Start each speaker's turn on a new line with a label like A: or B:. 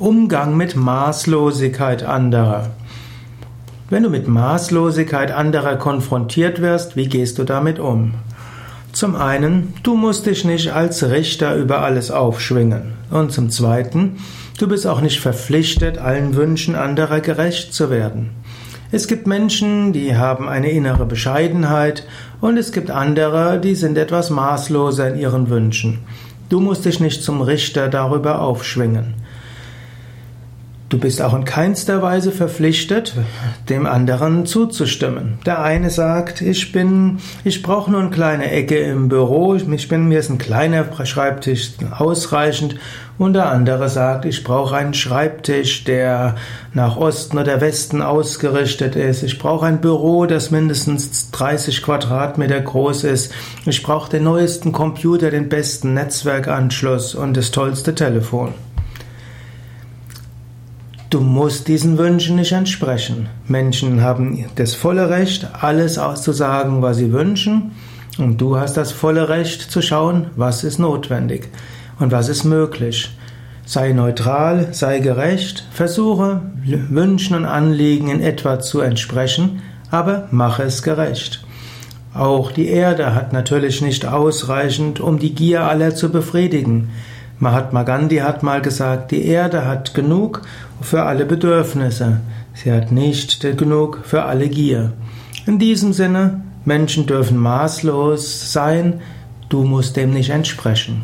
A: Umgang mit Maßlosigkeit anderer. Wenn du mit Maßlosigkeit anderer konfrontiert wirst, wie gehst du damit um? Zum einen, du musst dich nicht als Richter über alles aufschwingen. Und zum zweiten, du bist auch nicht verpflichtet, allen Wünschen anderer gerecht zu werden. Es gibt Menschen, die haben eine innere Bescheidenheit und es gibt andere, die sind etwas maßloser in ihren Wünschen. Du musst dich nicht zum Richter darüber aufschwingen. Du bist auch in keinster Weise verpflichtet, dem anderen zuzustimmen. Der eine sagt, ich bin, ich brauche nur eine kleine Ecke im Büro, ich bin, mir ist ein kleiner Schreibtisch ausreichend. Und der andere sagt, ich brauche einen Schreibtisch, der nach Osten oder Westen ausgerichtet ist. Ich brauche ein Büro, das mindestens 30 Quadratmeter groß ist. Ich brauche den neuesten Computer, den besten Netzwerkanschluss und das tollste Telefon. Du musst diesen Wünschen nicht entsprechen. Menschen haben das volle Recht, alles auszusagen, was sie wünschen, und du hast das volle Recht zu schauen, was ist notwendig und was ist möglich. Sei neutral, sei gerecht, versuche Wünschen und Anliegen in etwa zu entsprechen, aber mache es gerecht. Auch die Erde hat natürlich nicht ausreichend, um die Gier aller zu befriedigen. Mahatma Gandhi hat mal gesagt, die Erde hat genug für alle Bedürfnisse, sie hat nicht genug für alle Gier. In diesem Sinne, Menschen dürfen maßlos sein, du musst dem nicht entsprechen.